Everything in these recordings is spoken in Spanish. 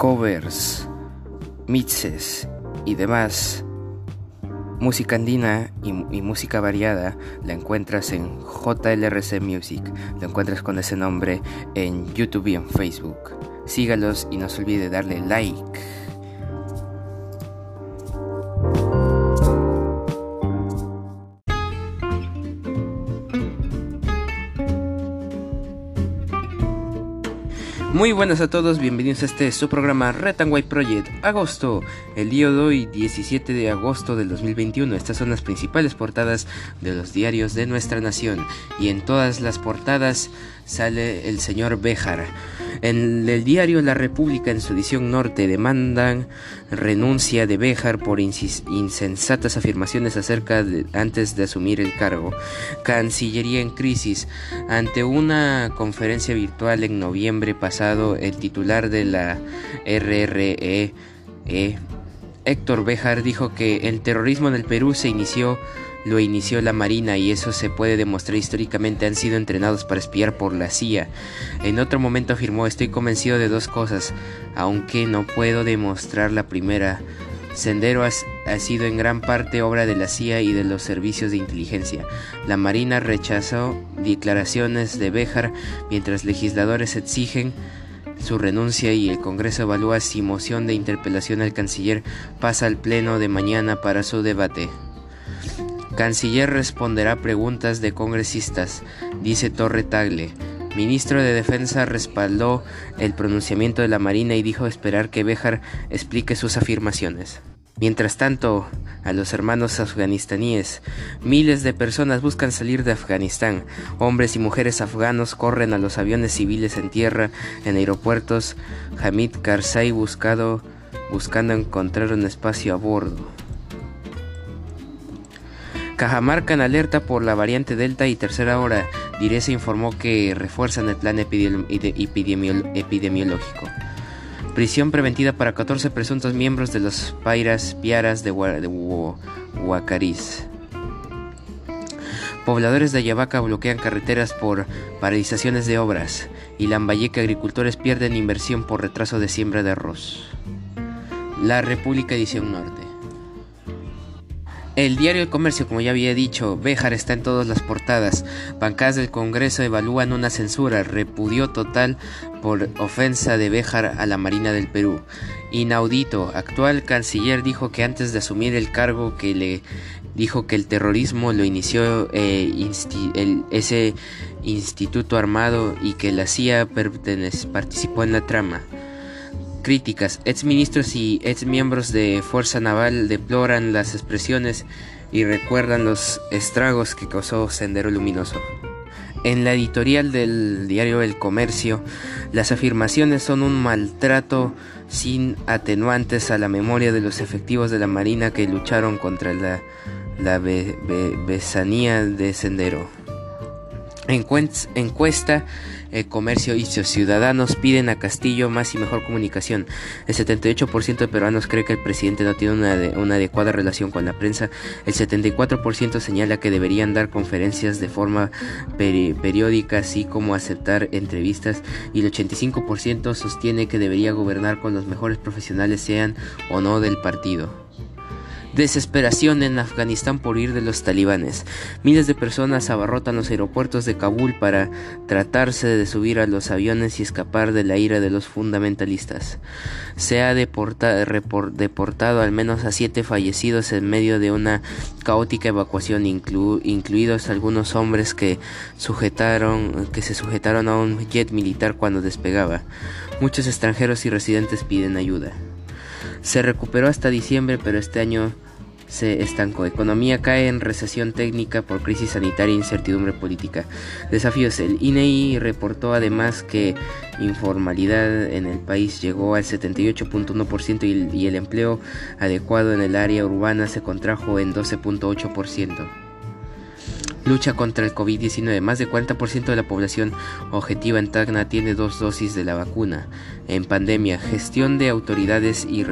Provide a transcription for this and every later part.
covers, mixes y demás. Música andina y, música variada la encuentras en JLRC Music, lo encuentras con ese nombre en YouTube y en Facebook. Sígalos y no se olvide darle like. Muy buenas a todos, bienvenidos a este su programa White Project, agosto. El día de hoy, 17 de agosto del 2021. Estas son las principales portadas de los diarios de nuestra nación. Y en todas las portadas sale el señor Béjar. En el diario La República, en su edición norte, demandan renuncia de Béjar por insensatas afirmaciones acerca de antes de asumir el cargo. Cancillería en crisis. Ante una conferencia virtual en noviembre pasado, el titular de la RRE, e, Héctor Béjar, dijo que el terrorismo en el Perú se inició lo inició la Marina y eso se puede demostrar históricamente han sido entrenados para espiar por la CIA. En otro momento afirmó estoy convencido de dos cosas, aunque no puedo demostrar la primera. Sendero ha, sido en gran parte obra de la CIA y de los servicios de inteligencia. La Marina rechazó declaraciones de Béjar mientras legisladores exigen su renuncia y el Congreso evalúa si moción de interpelación al canciller pasa al Pleno de mañana para su debate. Canciller responderá preguntas de congresistas, dice Torre Tagle. Ministro de Defensa respaldó el pronunciamiento de la Marina y dijo esperar que Béjar explique sus afirmaciones. Mientras tanto, a los hermanos afganistaníes, miles de personas buscan salir de Afganistán. Hombres y mujeres afganos corren a los aviones civiles en tierra en aeropuertos. Hamid Karzai buscado, buscando encontrar un espacio a bordo. Cajamarca en alerta por la variante Delta y tercera hora. se informó que refuerzan el plan epidemiológico. Prisión preventiva para 14 presuntos miembros de los Pairas Piaras de, Huacariz. Pobladores de Ayabaca bloquean carreteras por paralizaciones de obras y Lambayeque agricultores pierden inversión por retraso de siembra de arroz. La República Edición Norte. El diario El Comercio, como ya había dicho, Béjar está en todas las portadas. Bancadas del Congreso evalúan una censura, repudio total por ofensa de Béjar a la Marina del Perú. Inaudito, actual canciller dijo que antes de asumir el cargo que le dijo que el terrorismo lo inició eh, ese instituto armado y que la CIA participó en la trama. Críticas. Exministros y exmiembros de Fuerza Naval deploran las expresiones y recuerdan los estragos que causó Sendero Luminoso. En la editorial del diario El Comercio, las afirmaciones son un maltrato sin atenuantes a la memoria de los efectivos de la Marina que lucharon contra la, besanía de Sendero. Encuesta el comercio y sus ciudadanos piden a Castillo más y mejor comunicación. El 78% de peruanos cree que el presidente no tiene una, adecuada relación con la prensa. El 74% señala que deberían dar conferencias de forma periódica, así como aceptar entrevistas. Y el 85% sostiene que debería gobernar con los mejores profesionales, sean o no del partido. Desesperación en Afganistán por ir de los talibanes. Miles de personas abarrotan los aeropuertos de Kabul para tratarse de subir a los aviones y escapar de la ira de los fundamentalistas. Se ha deportado al menos a siete fallecidos en medio de una caótica evacuación, incluidos algunos hombres que, sujetaron, que se sujetaron a un jet militar cuando despegaba. Muchos extranjeros y residentes piden ayuda. Se recuperó hasta diciembre, pero este año se estancó. Economía cae en recesión técnica por crisis sanitaria e incertidumbre política. Desafíos. El INEI e reportó además que informalidad en el país llegó al 78.1% y, y el empleo adecuado en el área urbana se contrajo en 12.8%. Lucha contra el COVID-19. Más del 40% de la población objetiva en Tacna tiene dos dosis de la vacuna. En pandemia, gestión de autoridades y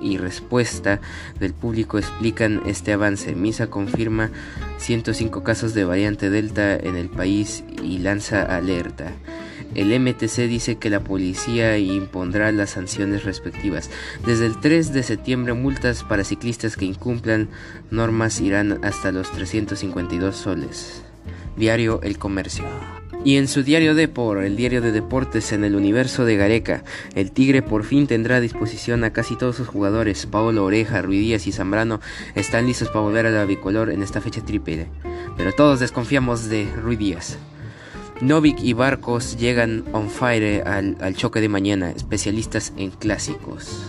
y respuesta del público explican este avance. Misa confirma 105 casos de variante Delta en el país y lanza alerta. El MTC dice que la policía impondrá las sanciones respectivas. Desde el 3 de septiembre multas para ciclistas que incumplan normas irán hasta los 352 soles. Diario El Comercio. Y en su diario Depor, el diario de deportes en el universo de Gareca, el Tigre por fin tendrá a disposición a casi todos sus jugadores. Paolo Oreja, Ruidías y Zambrano están listos para volver a la bicolor en esta fecha triple. Pero todos desconfiamos de Ruidías. Novik y Barcos llegan on fire al, al choque de mañana, especialistas en clásicos.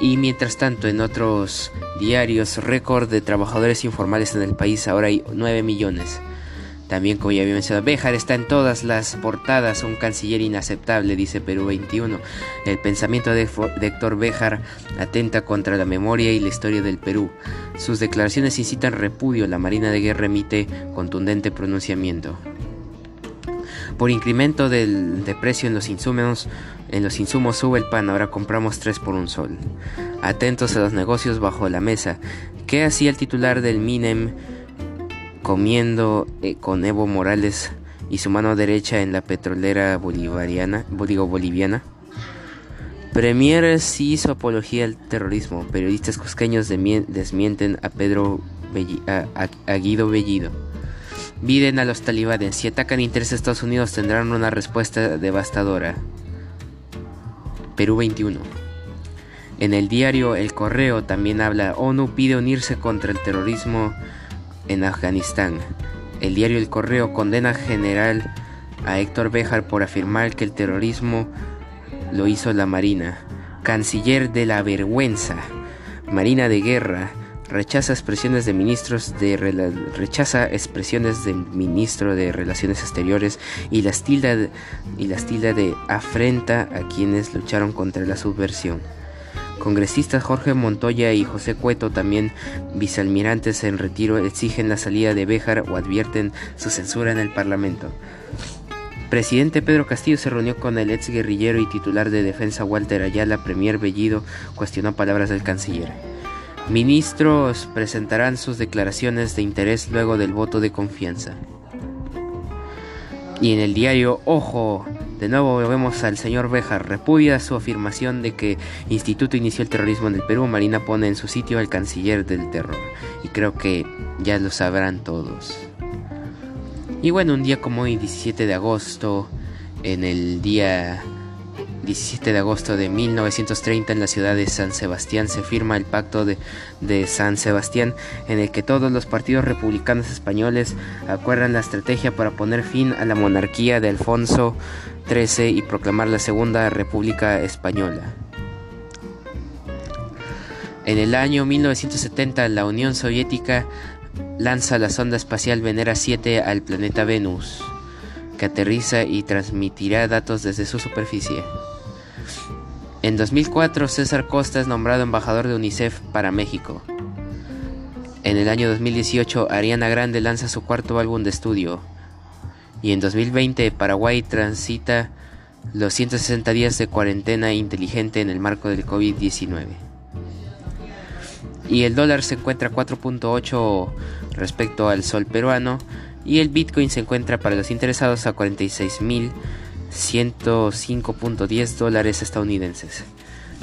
Y mientras tanto, en otros diarios, récord de trabajadores informales en el país, ahora hay 9 millones. También, como ya había mencionado, Béjar está en todas las portadas, un canciller inaceptable, dice Perú 21. El pensamiento de, Héctor Béjar atenta contra la memoria y la historia del Perú. Sus declaraciones incitan repudio, la Marina de Guerra emite contundente pronunciamiento. Por incremento del, de precio en los insumos, en los insumos sube el pan, ahora compramos 3 por un sol. Atentos a los negocios bajo la mesa. ¿Qué hacía el titular del MINEM? Comiendo eh, con Evo Morales y su mano derecha en la petrolera bolivariana, boliviana. Premier sí hizo apología al terrorismo. Periodistas cusqueños desmienten a Pedro a, Guido Bellido. Viden a los talibanes. Si atacan intereses de Estados Unidos tendrán una respuesta devastadora. Perú 21. En el diario El Correo también habla, ONU pide unirse contra el terrorismo en Afganistán. El diario El Correo condena general a Héctor Béjar por afirmar que el terrorismo lo hizo la Marina. Canciller de la vergüenza. Marina de guerra rechaza expresiones de ministros de rechaza expresiones del ministro de Relaciones Exteriores y las tilda y las tilda de afrenta a quienes lucharon contra la subversión. Congresistas Jorge Montoya y José Cueto, también vicealmirantes en retiro, exigen la salida de Béjar o advierten su censura en el Parlamento. Presidente Pedro Castillo se reunió con el ex guerrillero y titular de defensa Walter Ayala. Premier Bellido cuestionó palabras del canciller. Ministros presentarán sus declaraciones de interés luego del voto de confianza. Y en el diario Ojo, de nuevo vemos al señor Bejar, repudia su afirmación de que Instituto inició el terrorismo en el Perú, Marina pone en su sitio al canciller del terror. Y creo que ya lo sabrán todos. Y bueno, un día como hoy, 17 de agosto, en el día 17 de agosto de 1930 en la ciudad de San Sebastián se firma el Pacto de, de, San Sebastián en el que todos los partidos republicanos españoles acuerdan la estrategia para poner fin a la monarquía de Alfonso XIII y proclamar la Segunda República Española. En el año 1970 la Unión Soviética lanza la sonda espacial Venera 7 al planeta Venus, que aterriza y transmitirá datos desde su superficie. En 2004, César Costa es nombrado embajador de UNICEF para México. En el año 2018, Ariana Grande lanza su cuarto álbum de estudio. Y en 2020, Paraguay transita los 160 días de cuarentena inteligente en el marco del COVID-19. Y el dólar se encuentra 4.8 respecto al sol peruano y el Bitcoin se encuentra para los interesados a 46.000 105.10 dólares estadounidenses.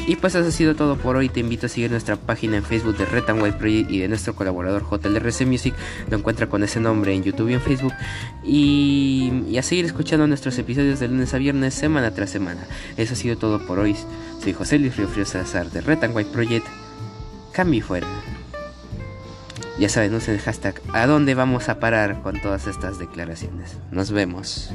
Y pues eso ha sido todo por hoy. Te invito a seguir nuestra página en Facebook de Red White Project y de nuestro colaborador JLRC Music. Lo encuentra con ese nombre en YouTube y en Facebook. Y, a seguir escuchando nuestros episodios de lunes a viernes, semana tras semana. Eso ha sido todo por hoy. Soy José Luis Río Frío Salazar de Red White Project. Cambio fuera. Ya saben, usen el hashtag a dónde vamos a parar con todas estas declaraciones. Nos vemos.